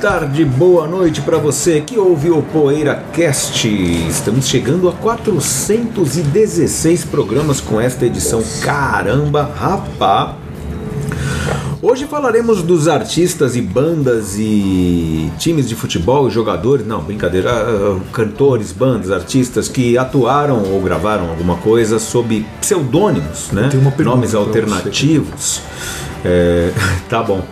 Tarde, boa noite para você que ouve o Poeira Cast. Estamos chegando a 416 programas com esta edição. Caramba, rapá! Hoje falaremos dos artistas e bandas e times de futebol e jogadores, não, brincadeira, ah, cantores, bandas, artistas que atuaram ou gravaram alguma coisa sob pseudônimos, né? Nomes alternativos. É, tá bom.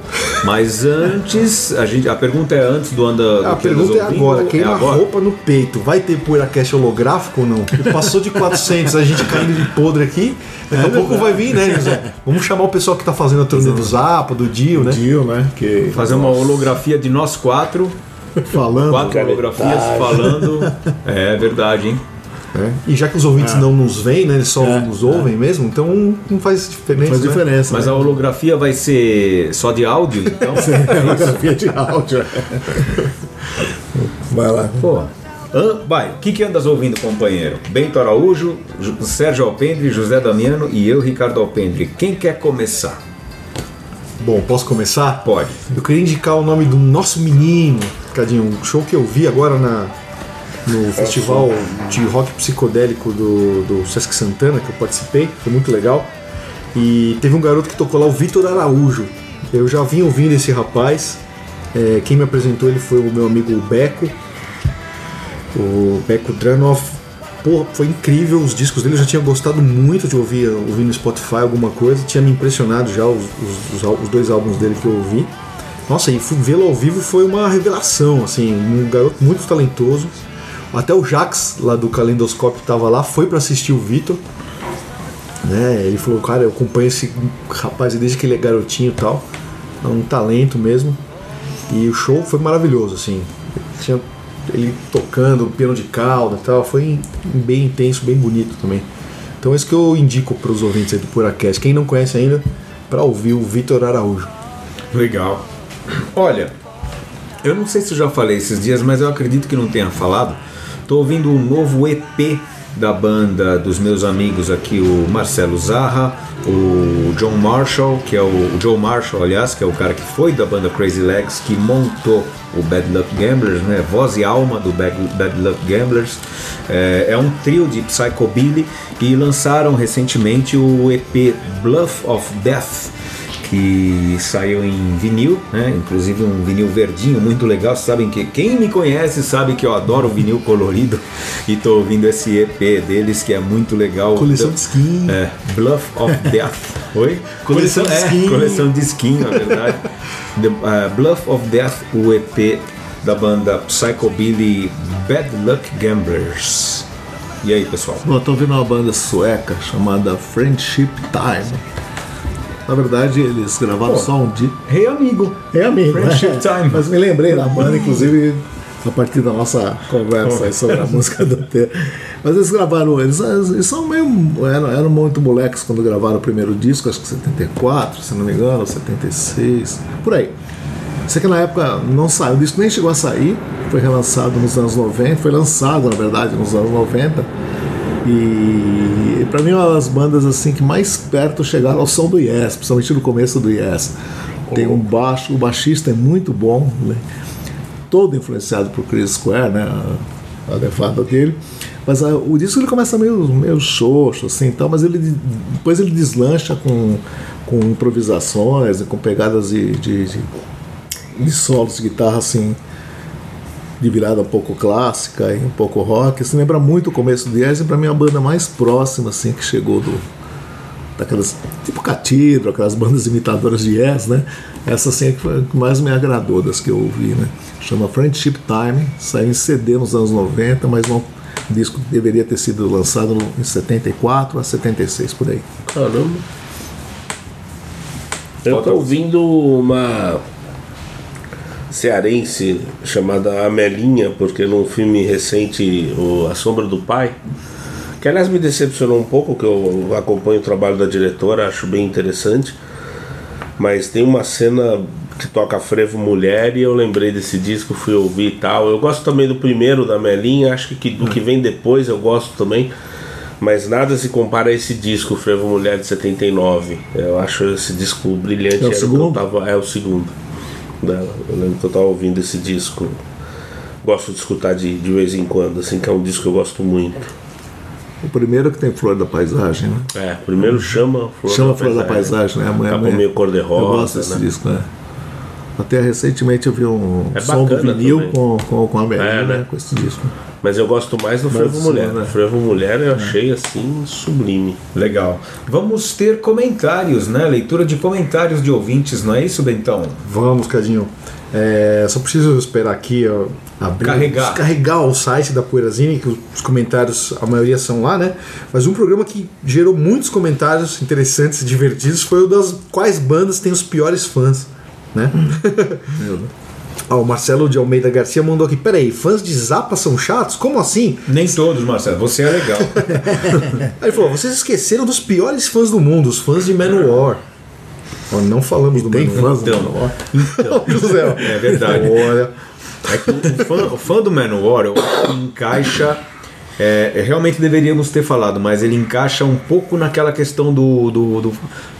Mas antes, a, gente, a pergunta é antes do anda. A do pergunta é ouvindo, agora, ou queima é a agora? roupa no peito. Vai ter PoeiraCast holográfico ou não? Porque Passou de 400, a gente caindo de podre aqui. Daqui a pouco vai vir, né, José? Vamos chamar o pessoal que tá fazendo a turnê do Zapa, do Dio, né? Dio, né? Que Fazer uma holografia de nós quatro, Falando. quatro holografias falando. É verdade, hein? Né? E já que os ouvintes não nos veem, né? Eles só nos ouvem mesmo, então não faz diferença. faz né? diferença. Mas né? a holografia vai ser só de áudio, então. Fotografia de áudio. Vai lá. Pô. Vai, o que, que andas ouvindo, companheiro? Bento Araújo, Sérgio Alpendre, José Damiano e eu, Ricardo Alpendre. Quem quer começar? Bom, posso começar? Pode. Eu queria indicar o nome do nosso menino, Cadinho, um show que eu vi agora na, no festival de rock psicodélico do, do Sesc Santana, que eu participei, foi muito legal. E teve um garoto que tocou lá, o Vitor Araújo. Eu já vim ouvindo esse rapaz. É, quem me apresentou ele foi o meu amigo Beco, o Beco Dranoff. Pô, foi incrível os discos dele. Eu já tinha gostado muito de ouvir, ouvir no Spotify alguma coisa. Tinha me impressionado já os, os- os dois álbuns dele que eu ouvi. Nossa, e vê-lo ao vivo foi uma revelação, assim, um garoto muito talentoso. Até o Jax, lá do Calendoscópio, estava lá, foi para assistir o Vitor. Né? Ele falou, cara, eu acompanho esse rapaz desde que ele é garotinho e tal. É um talento mesmo. E o show foi maravilhoso, assim. Tinha ele tocando piano de cauda e tal. Foi bem intenso, bem bonito também. Então é isso que eu indico para os ouvintes aí do Puracast. Quem não conhece ainda, para ouvir o Vitor Araújo. Legal. Olha, eu não sei se eu já falei esses dias, mas eu acredito que não tenha falado. Tô ouvindo um novo EP da banda dos meus amigos aqui, o Marcelo Zarra, o John Marshall, que é o, o Joe Marshall, aliás, que é o cara que foi da banda Crazy Legs, que montou o Bad Luck Gamblers, né? Voz e alma do Bad, Bad Luck Gamblers. É, é um trio de psychobilly e lançaram recentemente o EP Bluff of Death que saiu em vinil, né? Inclusive um vinil verdinho muito legal. Sabem que quem me conhece sabe que eu adoro vinil colorido e tô ouvindo esse EP deles que é muito legal. Coleção de skin. É, Bluff of Death. Oi? Coleção de é, skin. coleção de skin, na verdade. The, uh, Bluff of Death, o EP da banda Psychobilly Bad Luck Gamblers. E aí, pessoal? Bom, eu tô ouvindo uma banda sueca chamada Friendship Time. Na verdade, eles gravaram Pô. só um dia. Rei amigo. É amigo, Friendship né? Time. Mas me lembrei da banda, inclusive, a partir da nossa conversa aí sobre a música do T. Mas eles gravaram, eles, eles são meio. Eram, eram muito moleques quando gravaram o primeiro disco, acho que 74, se não me engano, 76, por aí. Sei que na época não saiu, o disco nem chegou a sair, foi relançado nos anos 90, foi lançado na verdade nos anos 90. E pra mim é uma das bandas assim que mais perto chegaram ao som do Yes, principalmente no começo do Yes. Tem um baixo, o baixista é muito bom, né? todo influenciado por Chris Square, né? A, levada dele. Mas a- o disco ele começa meio, meio xoxo, assim, tal, mas ele depois ele deslancha com, com improvisações, com pegadas de, de, de, de solos de guitarra assim de virada um pouco clássica e um pouco rock. Isso lembra muito o começo do Yes e pra mim é a banda mais próxima assim que chegou do daquelas tipo Catedral, aquelas bandas imitadoras de Yes, né? Essa assim é que foi a que mais me agradou das que eu ouvi, né? Chama Friendship Time, saiu em CD nos anos 90, mas não o disco deveria ter sido lançado em 74 a 76 por aí. Caramba. Eu tô ouvindo uma cearense chamada Amelinha, porque num filme recente, o A Sombra do Pai, que aliás me decepcionou um pouco, que eu acompanho o trabalho da diretora, acho bem interessante, mas tem uma cena que toca Frevo Mulher e eu lembrei desse disco, fui ouvir e tal. Eu gosto também do primeiro da Melinha, acho que do que vem depois eu gosto também. Mas nada se compara a esse disco, Frevo Mulher de 79. Eu acho esse disco brilhante. É o segundo? Tava, é o segundo dela. Eu lembro que eu tava ouvindo esse disco. Gosto de escutar de, de vez em quando, assim, que é um disco que eu gosto muito. O primeiro que tem Flor da Paisagem, né? É, primeiro chama Flor Chama Flor da Paisagem, né? Amanhã, Tá amanhã. meio cor-de-rosa, Eu gosto desse né? disco, né? Até recentemente eu vi um É som do vinil também. com, com, com a Melinha, É, né? né? Com esse disco. Mas eu gosto mais do Frevo Mulher. né? Frevo Mulher eu achei assim sublime. Legal. Vamos ter comentários, né? Leitura de comentários de ouvintes, não é isso, Bentão? Vamos, Cadinho. É, só preciso esperar aqui, ó, abrir, Carregar. descarregar o site da Poeirazine, que os comentários, a maioria são lá, né? Mas um programa que gerou muitos comentários interessantes e divertidos foi o das quais bandas têm os piores fãs, né? Ó, o Marcelo de Almeida Garcia mandou aqui, peraí, fãs de Zappa são chatos? Como assim? Nem todos, Marcelo. Você é legal. Aí ele falou, vocês esqueceram dos piores fãs do mundo, os fãs de Manowar. Ó, não falamos do Tem Manowar. fãs do Manowar? Então, José, ó. é verdade. Olha, É que o fã, o fã do Manowar encaixa. É, realmente deveríamos ter falado, mas ele encaixa um pouco naquela questão do, do, do-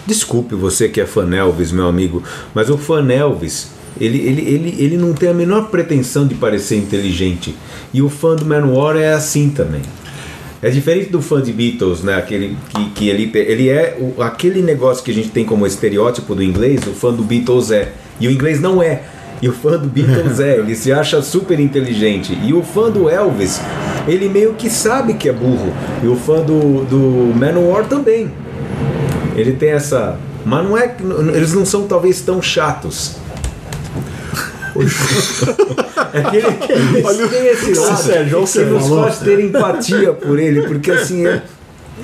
Desculpe você que é fã Elvis, meu amigo, mas o fã Elvis, ele, ele, ele, ele não tem a menor pretensão de parecer inteligente. E o fã do Manowar é assim também. É diferente do fã de Beatles, né? Aquele que, que ele, ele é o- aquele negócio que a gente tem como estereótipo do inglês, o fã do Beatles é. E o inglês não é. E o fã do Beatles é, ele se acha super inteligente. E o fã do Elvis, ele meio que sabe que é burro. E o fã do, do Manowar também. Ele tem essa. Mas não é. Eles não são talvez tão chatos. É que ele, ele tem esse lado Sérgio, que você nos faz ter empatia por ele, porque assim é.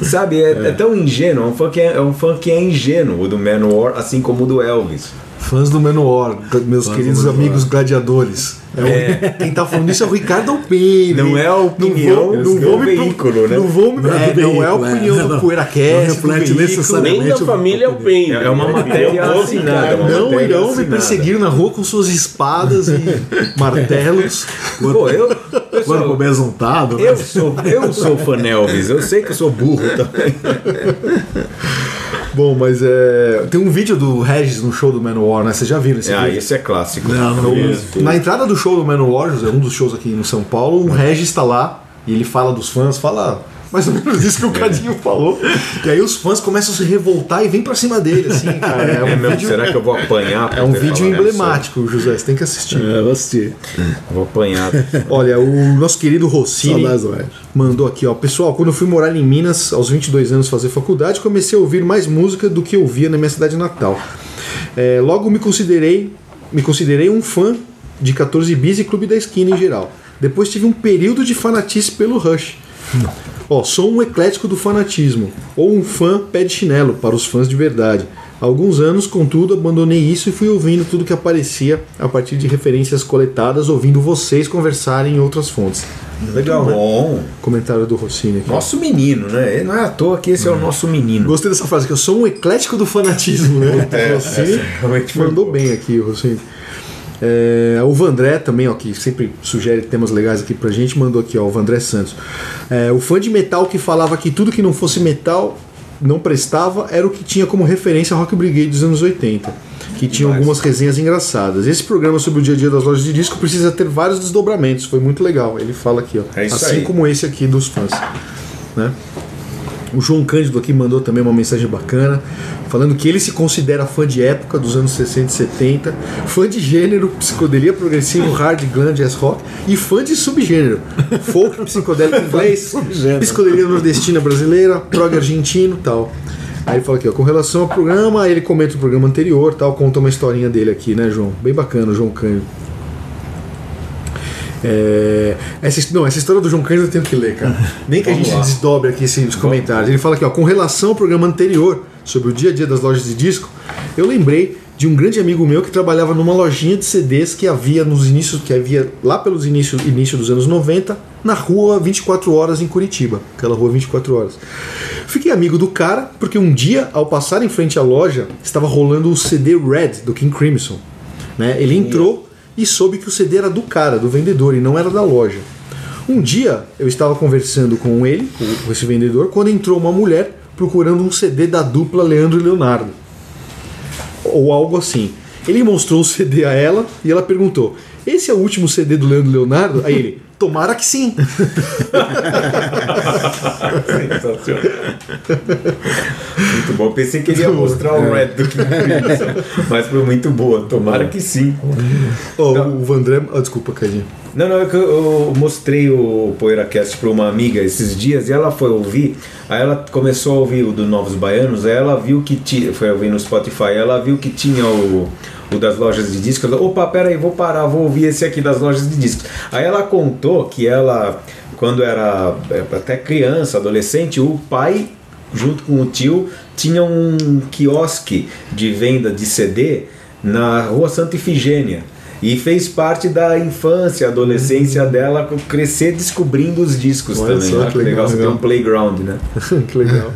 Sabe, é, é tão ingênuo, é um fã que é, é um fã que é ingênuo, o do Manowar, assim como o do Elvis. Fãs do Menor, meus Fãs queridos amigos gladiadores. É o- quem tá falando isso é o Ricardo Alpine. Não é a opinião não do vou, não vou me veículo, né? Não, vou me, Não é é, do não é a veículo, opinião é, do. PoeiraCast, Não do reflete necessariamente. Nem da o- família o- Alpen. É uma matéria assinada, é uma Não matéria irão me perseguir na rua com suas espadas e martelos. Pô, eu, pessoal, besuntado, né? eu sou, eu sou fã Elvis, eu sei que eu sou burro também. Bom, mas é. Tem um vídeo do Regis no show do Manowar, né? Vocês já viram esse Ah, vídeo? esse é clássico. Não, não. Na entrada do show do Manowar, José, um dos shows aqui no São Paulo, o Regis está lá e ele fala dos fãs, fala mais ou menos isso que o Cadinho falou. E aí os fãs começam a se revoltar e vem pra cima dele, assim, cara. É um É mesmo, vídeo, será que eu vou apanhar? é um vídeo emblemático, José. Você tem que assistir. É, eu vou assistir. Vou apanhar. Olha, o nosso querido Rossini mandou aqui, ó. Pessoal, quando eu fui morar em Minas, aos 22 anos, fazer faculdade, comecei a ouvir mais música do que eu ouvia na minha cidade natal. É, logo me considerei, me considerei um fã de 14 bis e Clube da Esquina em geral. Depois tive um período de fanatice pelo Rush. Ó, sou um eclético do fanatismo, ou um fã pé de chinelo para os fãs de verdade. Há alguns anos, contudo, abandonei isso e fui ouvindo tudo que aparecia a partir de referências coletadas, ouvindo vocês conversarem em outras fontes. Legal, né? Bom. Comentário do Rossini aqui. Nosso menino, né? Não é à toa que esse é o nosso menino. Gostei dessa frase, que eu sou um eclético do fanatismo, né? É, Rossini foi mandou bem aqui, Rossini. É, o Vandré também, ó, que sempre sugere temas legais aqui pra gente, mandou aqui, ó, o Vandré Santos. É, o fã de metal que falava que tudo que não fosse metal não prestava era o que tinha como referência Rock Brigade dos anos 80, que tinha algumas resenhas engraçadas. Esse programa sobre o dia a dia das lojas de disco precisa ter vários desdobramentos, foi muito legal. Ele fala aqui, ó, É assim aí. como esse aqui dos fãs, né? O João Cândido aqui mandou também uma mensagem bacana, falando que ele se considera fã de época dos anos 60 e 70, fã de gênero, psicodelia progressivo, hard, glam, jazz rock e fã de subgênero, folk, psicodélico inglês, psicodelia nordestina brasileira, prog argentino tal. Aí ele fala aqui, ó, com relação ao programa, ele comenta o programa anterior, tal, conta uma historinha dele aqui, né, João? Bem bacana, o João Cândido. É, essa, não, essa história do João Cândido eu tenho que ler, cara. Nem que a gente desdobre aqui esses comentários. Ele fala aqui, ó, com relação ao programa anterior sobre o dia a dia das lojas de disco, Eu lembrei de um grande amigo meu que trabalhava numa lojinha de CDs que havia nos inícios, que havia lá pelos inícios início dos anos 90, na rua 24 horas em Curitiba, aquela rua 24 horas. Fiquei amigo do cara porque um dia, ao passar em frente à loja, estava rolando o CD Red do King Crimson. Né? Ele entrou e soube que o CD era do cara, do vendedor, e não era da loja. Um dia eu estava conversando com ele, com esse vendedor, quando entrou uma mulher procurando um CD da dupla Leandro e Leonardo. Ou algo assim. Ele mostrou o CD a ela e ela perguntou: Esse é o último CD do Leandro e Leonardo? Aí ele: Tomara que sim. Sensacional. muito bom. Pensei que ele ia mostrar o Red do King Crimson, mas foi muito boa. Tomara que sim. Ó, o Vandré. Ah, desculpa, Cadinho. Não, não, é que eu, eu mostrei o PoeiraCast para uma amiga esses dias e ela foi ouvir, aí ela começou a ouvir o do Novos Baianos, aí ela viu que tinha, foi ouvir no Spotify, ela viu que tinha o, o das lojas de discos, opa, peraí, vou parar, vou ouvir esse aqui das lojas de discos. Aí ela contou que ela, quando era é, até criança, adolescente, o pai junto com o tio, tinha um quiosque de venda de CD na rua Santa Ifigênia. E fez parte da infância, adolescência dela, crescer descobrindo os discos Olha também. só Olha que que legal, legal, você tem um playground, né? que legal.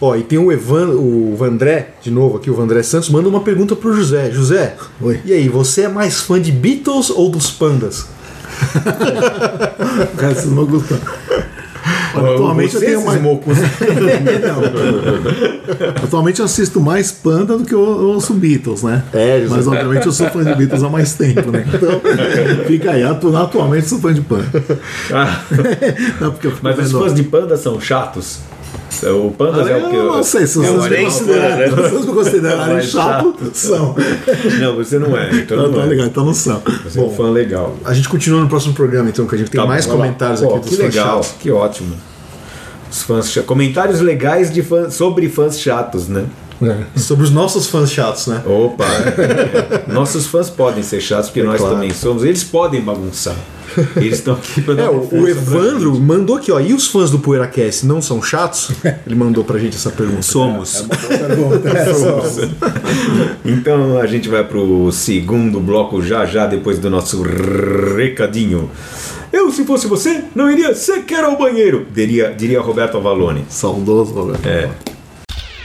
Ó, e tem o Evan, o Vandré, de novo aqui, o Vandré Santos, manda uma pergunta pro José. José, Oi. e aí, você é mais fã de Beatles ou dos Pandas? Cara, vocês não gostam. Olha, atualmente eu tenho mais. Atualmente eu assisto mais Panda do que eu ouço Beatles, né? É. Mas obviamente eu sou fã de Beatles há mais tempo, né? Então, fica aí. atu- Atualmente sou fã de Panda. Ah, Não, eu mas os fãs de panda são chatos? O Pandas é o que? Eu não sei se É vocês me né? se vocês me considerarem chato, são. Não, você não é. Então Então, não tá é. legal, então não são. Você é um fã legal. A gente continua no próximo programa, então, que a gente tem Tá mais bom, comentários Pô, aqui Que dos fãs legal, chatos. que ótimo. Os fãs cha- Comentários legais de fã- sobre fãs chatos, né? Sobre os nossos fãs chatos, né? Opa! é. Nossos fãs podem ser chatos, porque nós claro. também somos. Eles podem bagunçar. Eles estão aqui pra dar É, o, Evandro gente. mandou aqui, ó. E os fãs do PoeiraCast não são chatos? Ele mandou pra gente essa pergunta. Somos. É, são. Então a gente vai pro segundo bloco já já depois do nosso recadinho. Eu, se fosse você, não iria sequer ao banheiro, diria, diria Roberto Avalone. Saudoso, Roberto. É.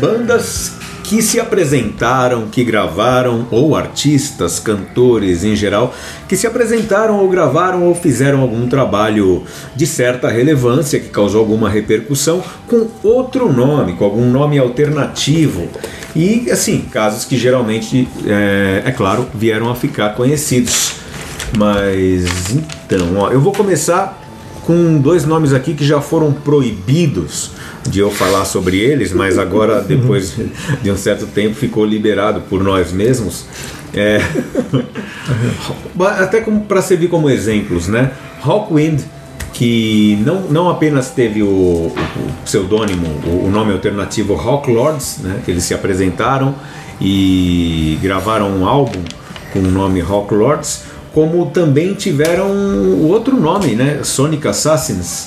Bandas que se apresentaram, que gravaram, ou artistas, cantores em geral, que se apresentaram ou gravaram ou fizeram algum trabalho de certa relevância, que causou alguma repercussão, com outro nome, com algum nome alternativo. E, assim, casos que geralmente, é, é claro, vieram a ficar conhecidos. Mas, então, ó, eu vou começar com dois nomes aqui que já foram proibidos de eu falar sobre eles, mas agora, depois de um certo tempo, ficou liberado por nós mesmos. É, até para servir como exemplos, né? Hawkwind, que não, não apenas teve o, o pseudônimo, o, o nome alternativo Hawk Lords, né? que eles se apresentaram e gravaram um álbum com o nome Hawk Lords, como também tiveram outro nome, né? Sonic Assassins.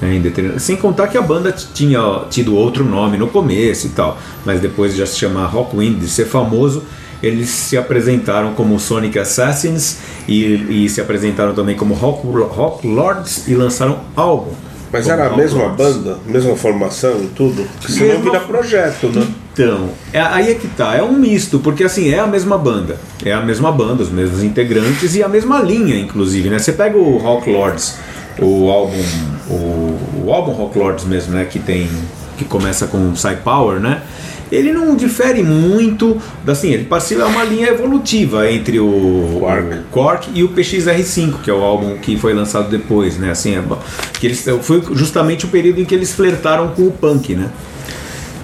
né, Sem contar que a banda tinha tido outro nome no começo e tal, mas depois de já se chamar Rockwind, de ser famoso, eles se apresentaram como Sonic Assassins e, e se apresentaram também como Rock, Rock Lords e lançaram álbum. Mas era a mesma Lords. banda, mesma formação e tudo? Senão Mesma- vira projeto, né? Então, é- aí é que tá, é um misto, porque assim, é a mesma banda, é a mesma banda, os mesmos integrantes e a mesma linha, inclusive, né? Você pega o Rock Lords, o álbum, o, o álbum Rock Lords mesmo, né? Que tem, que começa com Psy Power, né? ele não difere muito, assim, ele parceiro é uma linha evolutiva entre o Quark. o Quark e o PXR5, que é o álbum que foi lançado depois, né? Assim, é, que eles, foi justamente o período em que eles flertaram com o punk, né?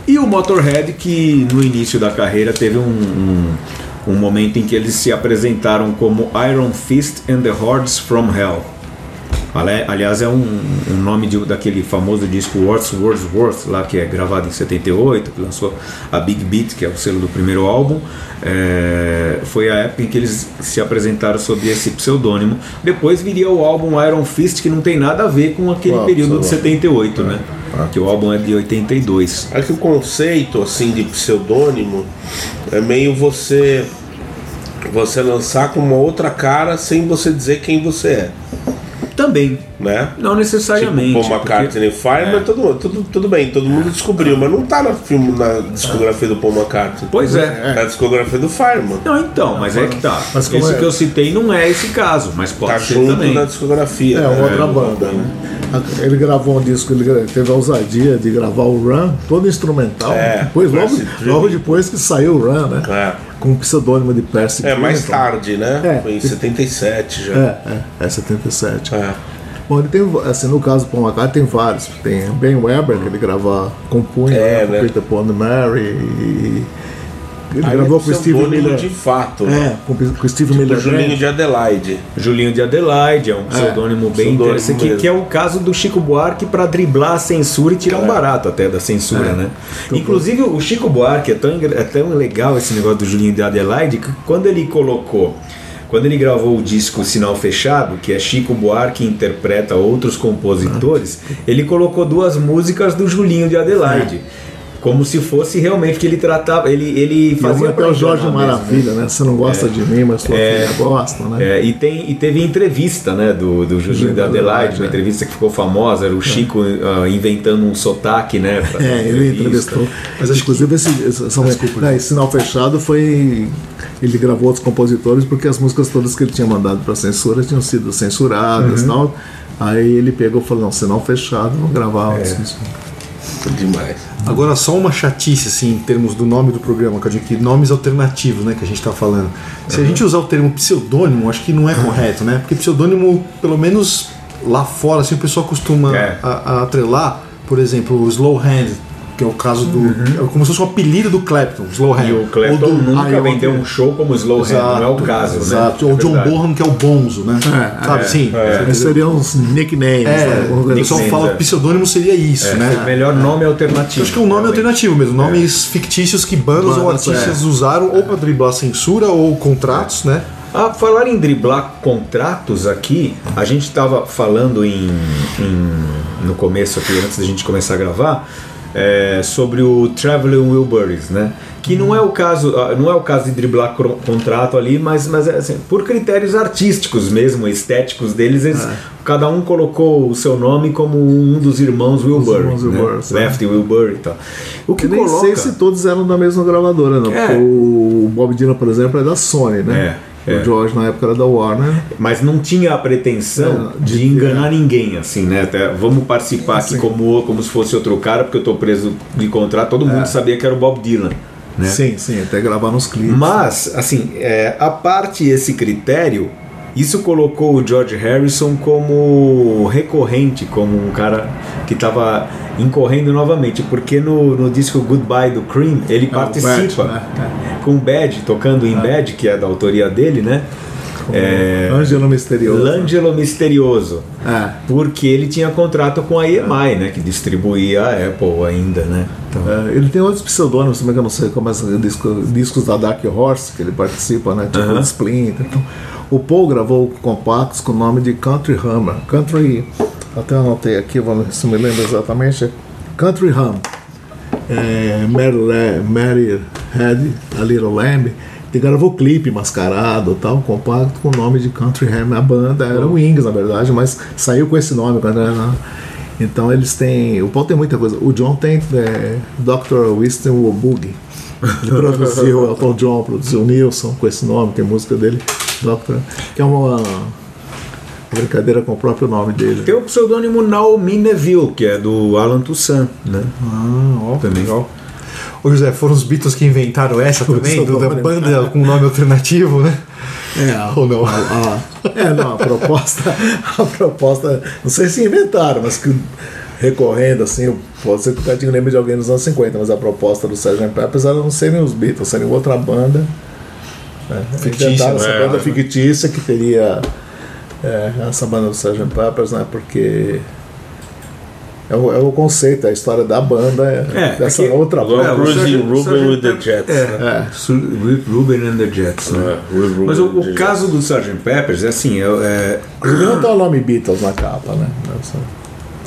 E o Motorhead, que no início da carreira teve um, um, um momento em que eles se apresentaram como Iron Fist and the Hordes from Hell. Aliás, é um, um nome de- daquele famoso disco Words, Words, Words, lá que é gravado em 78, que lançou a Big Beat, que é o selo do primeiro álbum. É, foi a época em que eles se apresentaram sob esse pseudônimo. Depois viria o álbum Iron Fist, que não tem nada a ver com aquele Qual período de pseudônimo? 78, né? Que o álbum é de 82. É que o conceito assim de pseudônimo é meio você você lançar com uma outra cara sem você dizer quem você é, Também, né? não necessariamente. Tipo, Paul McCartney Fireman, É. todo, tudo, tudo bem, todo mundo descobriu, mas não tá no filme, na discografia do Paul McCartney. Pois é. Na discografia do Fireman. Não, então, mas é que tá. Mas como Esse é? que eu citei não é esse caso, mas pode Tá ser junto também. na discografia. É, né? outra banda, né? Ele gravou um disco, ele teve a ousadia de gravar o Run, todo instrumental. É, depois, logo, logo depois que saiu o Run, né? É. Com o pseudônimo de Percy É, mais tarde, né? É. Foi em 77 já. É, é, é 77. É. Bom, ele tem, assim, no caso do Paul McCartney tem vários. Tem Ben Weber, que ele grava, compunha É, né, né? Peter Paul and Mary. E, ele Aí gravou é com o Steve Miller. de fato. né? É, com, com o Steve O Miller. Julinho de Adelaide. Julinho de Adelaide é um pseudônimo bem pseudônimo interessante, que, que é o caso do Chico Buarque para driblar a censura e tirar É. um barato até da censura, né? Inclusive o Chico Buarque é tão, é tão legal esse negócio do Julinho de Adelaide que quando ele colocou quando ele gravou o disco Sinal Fechado, que é Chico Buarque interpreta outros compositores, ele colocou duas músicas do Julinho de Adelaide. Como se fosse realmente que ele tratava. Ele, ele fazia é pra o Jorge enganar mesmo, né? Maravilha, né? Você não gosta de mim, mas sua É. filha gosta, né? É, e, tem, e teve entrevista né, do, do Julinho da Adelaide, uma é. entrevista que ficou famosa, era o Chico ah, inventando um sotaque, né? É, ele entrevistou. Mas inclusive esse, esse, são, né, esse sinal fechado foi. Ele gravou outros compositores porque as músicas todas que ele tinha mandado para censura tinham sido censuradas e tal. Aí ele pegou e falou, não, sinal fechado, vou gravar outros. Demais. Agora, só uma chatice, assim, em termos do nome do programa, que eu digo que nomes alternativos, né, que a gente tá falando. Se a gente usar o termo pseudônimo, acho que não é correto, né? Porque pseudônimo, pelo menos lá fora, assim, o pessoal costuma É. a, a atrelar, por exemplo, o Slow Hand, que é o caso do. É como se fosse um apelido do Clapton, Slow Hand. E o Clapton Ou do- nunca Ah, eu- vendeu um show como Slow Hand, não é o caso, Exato. né? Ou É John verdade. Bonham, que é o Bonzo, né? Sabe, sim. Esses seriam uns nicknames. É, né? O pessoal assim. fala é. que pseudônimo seria isso, É, né? o melhor nome alternativo. Eu acho que é um nome realmente. alternativo mesmo, nomes fictícios que bandas ou artistas é. usaram ou para driblar censura ou contratos, né? A falar em driblar contratos aqui, a gente estava falando em, em- no começo aqui, antes da gente começar a gravar, é, sobre o Traveling Wilburys, né? Que não é o caso, ah, não é o caso de driblar contrato ali, mas, mas é assim, por critérios artísticos mesmo, estéticos deles, eles- cada um colocou o seu nome como um dos irmãos Wilbury, irmãos né? Wilburys, é. Lefty Wilbury e tal. O que Eu nem coloca... sei se todos eram da mesma gravadora, não. É. Porque o Bob Dylan, por exemplo, é da Sony, né? É, é. O George na época era da Warner. Mas não tinha a pretensão É, de de- enganar ninguém, assim, né? Até, vamos participar aqui Sim. como, como se fosse outro cara, porque eu tô preso de contrato, todo mundo sabia que era o Bob Dylan. Né? Sim, sim, até gravar nos clipes. Mas, assim, é, a parte esse critério, isso colocou o George Harrison como recorrente, como um cara que estava incorrendo novamente, porque no, no disco Goodbye do Cream ele participa Bad, né? Com o Bad, tocando em Bad, que é da autoria dele, né? É, Ângelo Misterioso. L'Angelo Misterioso. É. Porque ele tinha contrato com a EMI, né? Que distribuía a Apple ainda, né? Então, É, ele tem outros pseudônimos também que eu não sei como é disco, discos da Dark Horse que ele participa, né? Tipo Aham. o Splinter. Então, o Paul gravou compactos com o nome de Country Hammer. Country, até anotei aqui, se me lembro exatamente. Country Hum. É, Mary, Mary Had a Little Lamb. Ele gravou clipe mascarado tal, compacto com o nome de Country Ham. A banda era o Wings, na verdade, mas saiu com esse nome era. Então eles têm. O Paul tem muita coisa. O John tem é, Dr. Winston Woboogie. Ele produziu, o Elton John produziu o Nilson com esse nome, tem música dele, Dr. que é uma brincadeira com o próprio nome dele. Tem o pseudônimo Naomi Neville, que é do Alan Toussaint, né? Ah, ó, Também. legal. Ô José, foram os Beatles que inventaram essa também? Do, da banda com nome alternativo, né? É, Ou não? a- a- é, não, a proposta, a proposta, não sei se inventaram, mas que recorrendo assim, pode ser que o Cadinho lembre de alguém nos anos 50, mas a proposta do Sgt. Peppers era não serem os Beatles, serem outra banda. É, Fictícia, inventaram essa né? banda fictícia que teria é, essa banda do Sgt. Peppers, né? Porque é o, é o conceito, a história da banda é, É, dessa porque- outra banda. É, Sgt. Ruben with the Jets. É, né? Ru- Ruben and the Jets. né? É, Mas o, o Jets. caso do Sgt. Peppers é assim, é, é- Não tem o nome Beatles na capa, né? Essa-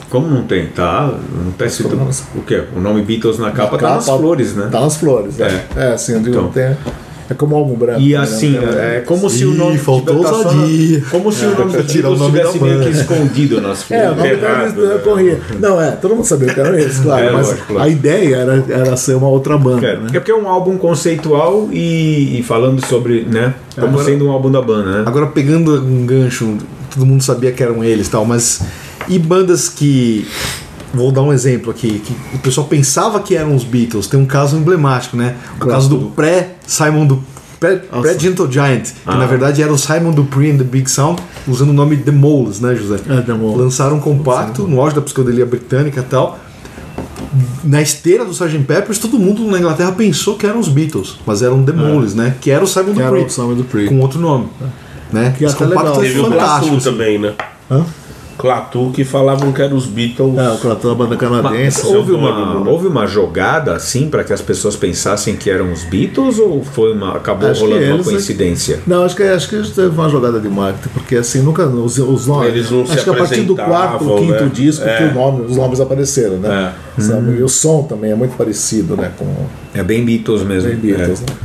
como não tem, tá? Não tá escrito não? o quê? O nome Beatles na capa tá capa- nas flores, né? Tá nas flores, é. É, assim, eu digo, Então. não tem. É como álbum branco. E né? assim, tem- é como se o Ih, nome faltou tá ousadia. Como se o nome do tirar o Beatles nome da estivesse meio que escondido nas. É, o nome deles né? corria. Não, é, todo mundo sabia que eram eles, claro, É, mas lógico, a ideia era, era ser uma outra banda, É, né? porque é um álbum conceitual e, e falando sobre, né? Como Agora- sendo um álbum da banda, né? Agora pegando um gancho, todo mundo sabia que eram eles e tal, mas e bandas que vou dar um exemplo aqui, que o pessoal pensava que eram os Beatles, tem um caso emblemático, né? O Claro. caso do pré Simon do pré, pré Gentle Giant, que Ah. na verdade era o Simon Dupree and the Big Sound, usando o nome The Moles, né, José? É, The Moles. Lançaram um compacto no auge da psicodelia britânica e tal. Na esteira do Sgt. Peppers, todo mundo na Inglaterra pensou que eram os Beatles, mas eram The Moles, né? Que era o Simon Que era Dupree o Simon Dupree. com outro nome. Né? Que Esse até compacto legal. é Teve o fantástico. Clatu assim. também, né? Hã? Clatu que falavam que eram os Beatles. É, o Clatão, a banda Mas canadense. houve, pseudônimo, uma, houve uma jogada assim para que as pessoas pensassem que eram os Beatles ou foi uma, acabou Acho rolando uma eles- coincidência? Não, acho que, acho que teve uma jogada de marketing, porque assim, nunca. Os, os nomes. Eles não se acho que a partir do quarto, quinto né? disco É. que o nome, os nomes apareceram, né? Sabe? E o som também é muito parecido, né? Com É bem Beatles mesmo. Bem Beatles, é. né?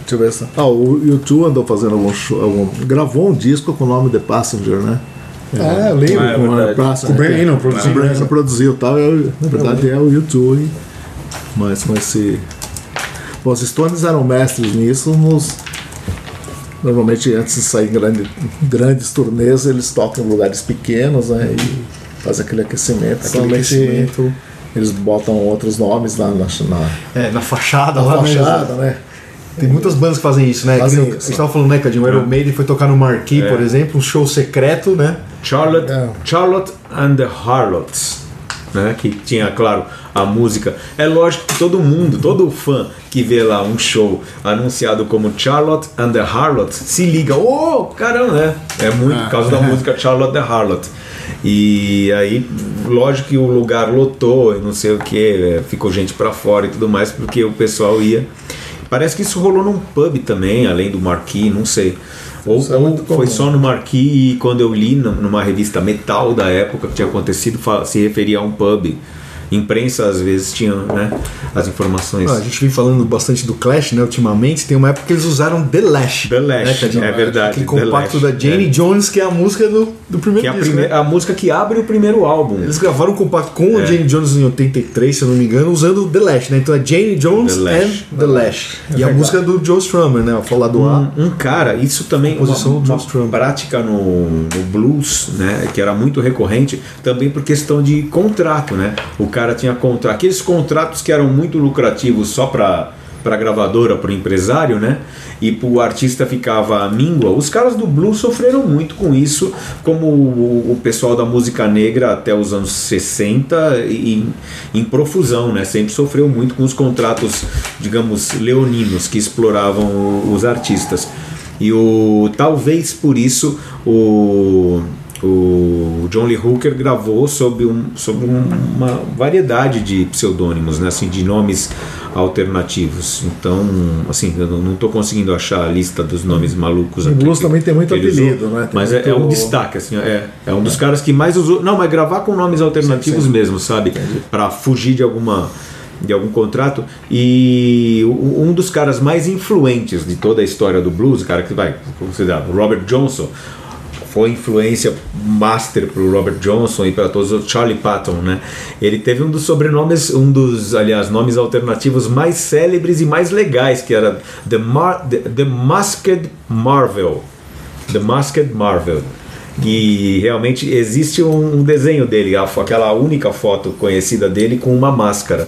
Deixa eu ver se. Ah, o YouTube andou fazendo algum show. algum- gravou um disco com o nome The Passenger, né? É, eu lembro. Ah, é com o. Passenger. Com o Brian Eno Com produziu, o Brian né? Eno produziu e tal. eu- na verdade é o YouTube. Mas com esse. Bom, os Stones eram mestres nisso nos. Normalmente, antes de sair em grande, grandes turnês, eles tocam em lugares pequenos né, e fazem aquele aquecimento. Aquele aquecimento. eles botam outros nomes na, na, na, É, na fachada na lá mesmo. fachada, né? Tem muitas bandas que fazem isso, né? Fazem Que nem- isso. A gente tava falando, né, Cadinho? O Iron Maiden foi tocar no Marquee, por exemplo, um show secreto, né? Charlotte, É. Charlotte and the Harlots, né? Que tinha, claro, a música. É lógico que todo mundo, todo fã que vê lá um show anunciado como Charlotte and the Harlots se liga, oh, caramba, né? É muito por causa da música Charlotte the Harlot. E aí, lógico que o lugar lotou e não sei o que, ficou gente pra fora e tudo mais, porque o pessoal ia. Parece que isso rolou num pub também, além do Marquee, não sei. Ou, é ou foi só no Marquee e quando eu li num- numa revista Metal da época que tinha acontecido, se referia a um pub. Imprensa às vezes tinha né, as informações. Ah, a gente vem falando bastante do Clash, né, ultimamente. Tem uma época que eles usaram The Lash. The Lash, né, Cadinho? é verdade, Aquele compacto Lash, da Jane é. Jones, que é a música do, do primeiro que é a, disco, prime- né? a música que abre o primeiro álbum. Eles gravaram um compacto com É. a Jane Jones em 83, se eu não me engano, usando The Lash, né? Então é Jane Jones The Lash. and The Lash. E a música é do Joe Strummer, né? O falar do A. um, um cara, isso também uma, Composição do uma Strummer. prática no, no blues, né, que era muito recorrente, também por questão de contrato, né? O cara tinha contrato, aqueles contratos que eram muito lucrativos só para para gravadora, para o empresário, né? E o artista ficava míngua. Os caras do blues sofreram muito com isso, como o, o pessoal da música negra até os anos 60 e em profusão, né? Sempre sofreu muito com os contratos, digamos, leoninos que exploravam os artistas. E o talvez por isso o o John Lee Hooker gravou sob, um, sob um- uma variedade de pseudônimos, né, assim, de nomes alternativos. Então, assim, eu não estou conseguindo achar a lista dos nomes malucos O aqui. blues que também tem muito ele usou, apelido, né? Tem Mas é, é muito- um destaque, assim, é, é um dos caras que mais usou. Não, mas gravar com nomes alternativos mesmo, sabe? Para fugir de alguma de algum contrato e o- um dos caras mais influentes de toda a história do blues, o cara que vai considerar o Robert Johnson, foi influência master para o Robert Johnson e para todos os Charlie Patton, né? Ele teve um dos sobrenomes, um dos, aliás, nomes alternativos mais célebres e mais legais, que era The, Mar The, The Masked Marvel. The Masked Marvel. Que realmente existe um, desenho dele, aquela única foto conhecida dele com uma máscara.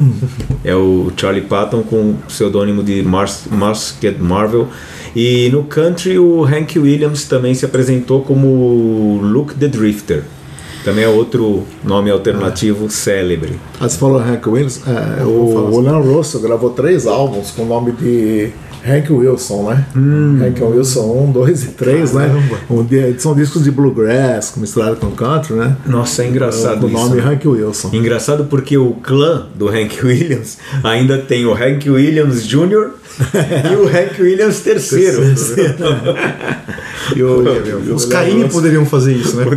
é o Charlie Patton com o pseudônimo de Masked Marvel. E no country o Hank Williams também se apresentou como Luke the Drifter. Também é outro nome alternativo célebre. Ah, você falou Hank Williams, é, o, o Leon Russell gravou três álbuns com o nome de Hank Wilson, né? Hank Wilson 1, 2 e 3, né? São discos de bluegrass misturado com country, né? Nossa, é engraçado o nome né? Hank Wilson. Engraçado porque o clã do Hank Williams ainda tem o Hank Williams Jr. e o Hank Williams III. E o- os Caim poderiam fazer isso, né?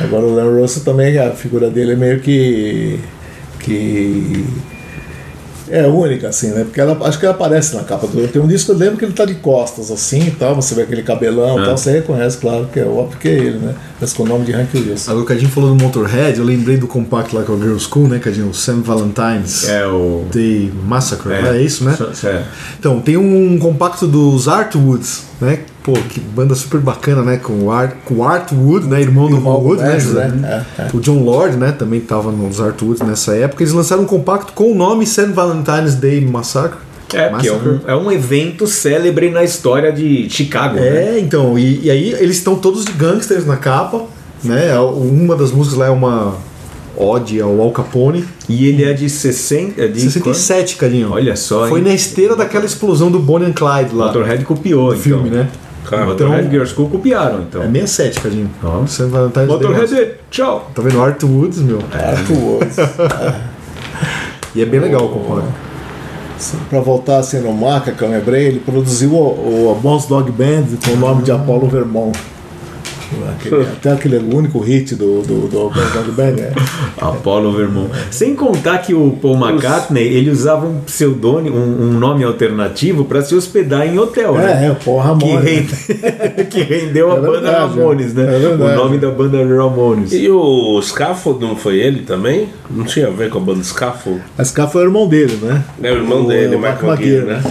Agora o Leon Russell também, a figura dele é meio que. que. É única, assim, né? Porque ela, acho que ela aparece na capa do. Tem um disco, eu lembro que ele tá de costas, assim e tal. Você vê aquele cabelão e tal, você reconhece, claro, que é óbvio que é ele, né? Mas com o nome de Hank Wilson. Agora o Cadinho falou do Motorhead, eu lembrei do compacto lá com a Girl School, né, Cadinho? O Sam Valentine's É o. Day Massacre, é, isso, né? É. Então, tem um compacto dos Artwoods, né? Pô, que banda super bacana, né? Com o, Art, com o Artwood, né? Irmão do Ron Wood, né? José? né? É, é. O John Lord, né? Também tava nos Artwoods nessa época. Eles lançaram um compacto com o nome St. Valentine's Day Massacre. É, porque é um, é um evento célebre na história de Chicago. né? É, então, e, e aí eles estão todos de gangsters na capa, né? Uma das músicas lá é uma ode ao Al Capone. E ele é de 60. é De 67, Cadinho. Olha só, Foi hein? na esteira daquela explosão do Bonnie and Clyde lá. Motorhead copiou. do filme, então. né? Cara, Motorhead Girls School copiaram, então. É 67, Cadinho. Valentine's Day Motorhead, tchau. Tá vendo? Art Woods, meu. Artwoods. E é bem legal o compacto. Pra voltar assim no marca que eu lembrei, ele produziu o, o Boss Dog Band com o nome de Apollo Vermont. Aquele- até aquele único hit do, do, do Dog Band. né? Apollo Vermont. Sem contar que o Paul McCartney ele usava um pseudônimo, um, um nome alternativo para se hospedar em hotel, né? É, é, o Paul Que, Ramon. rende- que rendeu a É banda verdade, Ramones, né? é o nome da banda Ramones. E o Scaffold não foi ele também? Não tinha a ver com a banda Scaffold? Mas cá foi o irmão dele, né? É o irmão O- dele, o McGee, McGee, né?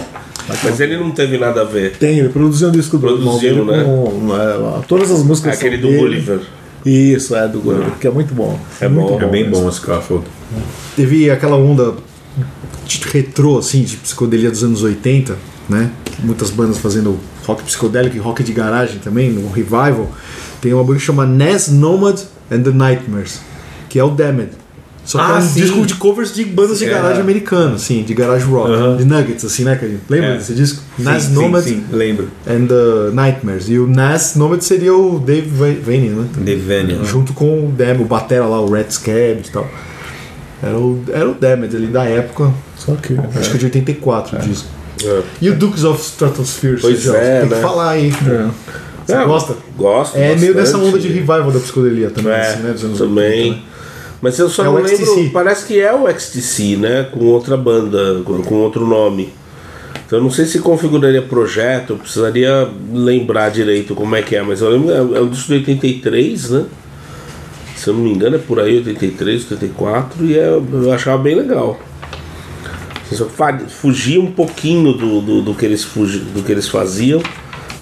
Mas ele não teve nada a ver. Tem, ele produziu um disco do Produziu, dele né? com é, todas as músicas Aquele são do dele. Gulliver. Isso, é do Gulliver, que é muito bom. É muito bom, É bem mesmo. bom o Scaffold. Teve aquela onda retrô, assim, de psicodelia dos anos 80, né? Muitas bandas fazendo rock psicodélico e rock de garagem também, no revival. Tem uma banda que chama Nas Nomad and the Nightmares, que é o Damned. Só que Ah, é um sim. disco de covers de bandas de É. garagem americano, assim, de garage rock, Aham. de nuggets, assim, né, Cadinho? Lembra É. desse disco? Nas sim, Nomad sim, sim, lembro. and the Nightmares. E o Nas Nomad seria o Dave Va- Vanian, né? Devania. junto com o Damned, o batera lá, o Red Scab e tal. Era o, era o Damned ali da época, Só que. acho que de 84 o disco. É. E o Dukes of Stratosphere, Pois é, tem né? que falar aí. Você É, gosta? Gosto. É meio dessa bastante. onda de revival da psicodelia também, É, assim, né? Dos anos também. 80, né? Mas eu só É não o lembro. XTC. Parece que é o XTC, né? Com outra banda, com, outro nome. Então eu não sei se configuraria projeto, eu precisaria lembrar direito como é que é, mas eu lembro, é um disco de 83, né? Se eu não me engano é por aí, 83, 84, e é, eu achava bem legal. Só fugia um pouquinho do, do, do que eles fugi, do que eles faziam,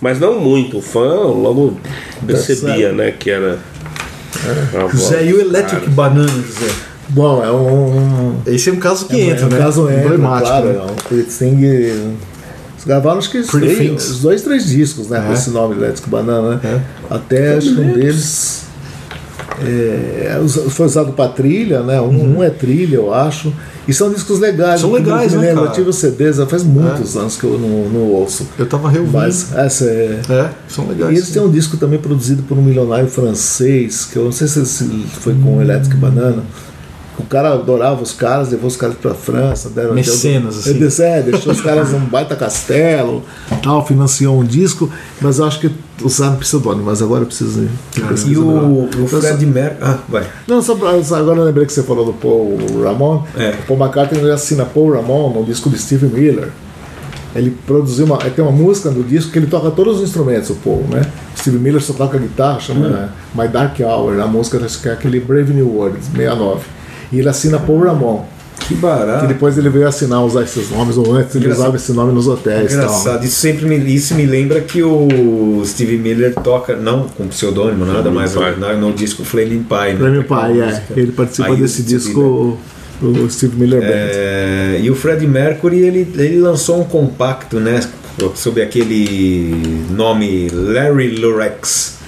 mas não muito. O fã logo percebia, né, que era. A voz José, e o Electric caras. Banana, José? Bom, é um. Esse é um caso que é entra, um né? caso entra, Emblemático, claro. né? É um. Eles gravaram acho que os, três, Things. os dois, três discos, né? Com É. esse nome, Elétrico Banana, né? Até acho que um deles. é, foi usado para trilha, né? Um, um é trilha, eu acho. E são discos legais. São eu me legais, né, lembro, cara? Eu tive os CDs, faz muitos anos que eu não, não ouço. Eu tava reouvindo. Mas essa é. É, são legais. E eles têm um disco também produzido por um milionário francês, que eu não sei se se foi com o Electric Banana. O cara adorava os caras, levou os caras pra França, deram Mecenas, assim. Ele disse, é, deixou os caras num baita castelo, tal, financiou um disco, mas eu acho que usaram pseudônimo, mas agora eu preciso. E o, o Fred Mercury. Ah, vai. Não, só pra, só agora eu lembrei que você falou do Paul Ramon. É. O Paul McCartney ele assina Paul Ramon no disco de Steve Miller. Ele produziu uma. Tem uma música no disco que ele toca todos os instrumentos, o Paul, né? Steve Miller só toca guitarra, chama Hum. My Dark Hour, a música que é aquele Brave New World, 69. E ele assina Paul Ramon. Que barato. Que depois ele veio assinar usar esses nomes, ou antes ele Engraçado. usava esse nome nos hotéis. e tal. Engraçado, isso sempre me, isso me lembra que o Steve Miller toca, não com pseudônimo, nada, Flaming mas Pie. no, no disco Flaming Pie. Né? Flaming Pie, é. música. Ele participou Aí, desse disco, Miller. o, Steve Miller Band. É, e o Freddie Mercury ele, ele lançou um compacto, né, sob aquele nome Larry Lurex.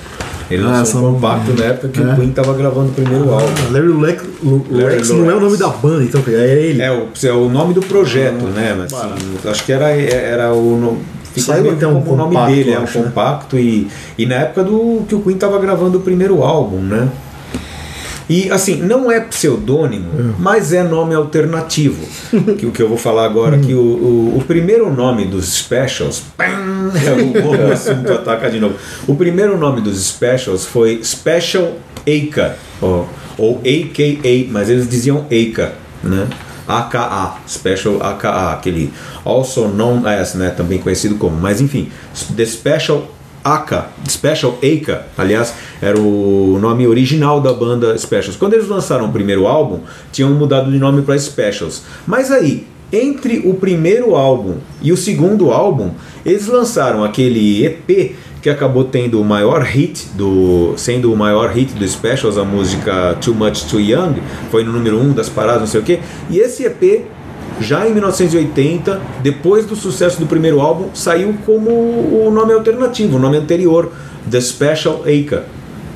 Ele Ah, lançou são- um compacto na época que é. o Queen estava gravando o primeiro álbum. Larry Lex, não é o nome da banda, então é ele. É o, é o nome do projeto, né? Mas, assim, acho que era, era o Saiu até um como o nome compacto, dele, é um acho, né? compacto e, e na época do que o Queen estava gravando o primeiro álbum, né? E assim, não é pseudônimo, mas é nome alternativo. que o que eu vou falar agora que o, o, o primeiro nome dos Specials, pam, é o, assunto ataca de novo. O primeiro nome dos Specials foi Special Aka, ou, ou AKA, mas eles diziam Aka, né? AKA, Special AKA, aquele also known as, né, também conhecido como, mas enfim, The Special Aka, Special Aka, aliás, era o nome original da banda Specials. Quando eles lançaram o primeiro álbum, tinham mudado de nome para Specials. Mas aí, entre o primeiro álbum e o segundo álbum, eles lançaram aquele EP que acabou tendo o maior hit do sendo o maior hit do Specials, a música Too Much Too Young, foi no número 1 um das paradas, não sei o quê. E esse EP já em 1980, depois do sucesso do primeiro álbum, saiu como o nome alternativo, o nome anterior, The Special Aka.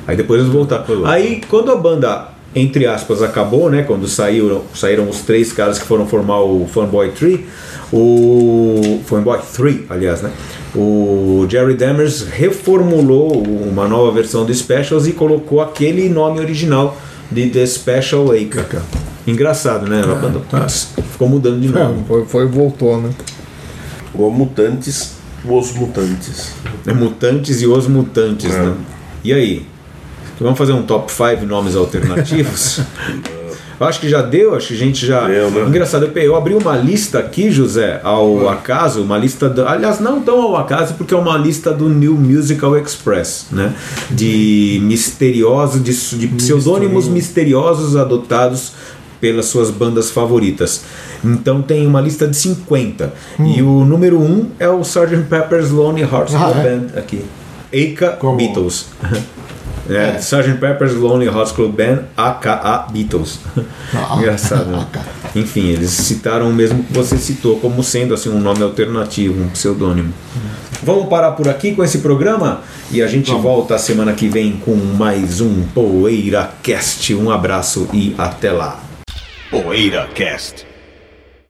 Aí depois eles voltaram. Aí quando a banda, entre aspas, acabou, né? Quando saíram, saíram os três caras que foram formar o Fanboy Tree, o Fanboy 3, aliás, né? O Jerry Demers reformulou uma nova versão do Specials e colocou aquele nome original de The Special Aka. Engraçado, né? A banda ficou mudando de nome. É, foi, foi voltou, né? Ou Mutantes, Os Mutantes. É Mutantes e os Mutantes, É. né? E aí? Vamos fazer um top 5 nomes alternativos? Eu acho que já deu, acho que a gente já. Deu, né? Engraçado, eu, abri uma lista aqui, José, ao acaso, uma lista. do- Aliás, não tão ao acaso, porque é uma lista do New Musical Express, né? De misteriosos, de, de pseudônimos misteriosos adotados pelas suas bandas favoritas. Então tem uma lista de 50. E o número 1 é o Sgt. Pepper's Lonely Hearts Ah, Club é? Band aqui. Aka Como? Beatles. É, Sgt. Pepper's Lonely Hearts Club Band, aka Beatles. Ah, Engraçado, né? Enfim, eles citaram o mesmo que você citou como sendo assim um nome alternativo, um pseudônimo. Vamos parar por aqui com esse programa e a gente volta a semana que vem com mais um PoeiraCast. Um abraço e até lá. PoeiraCast.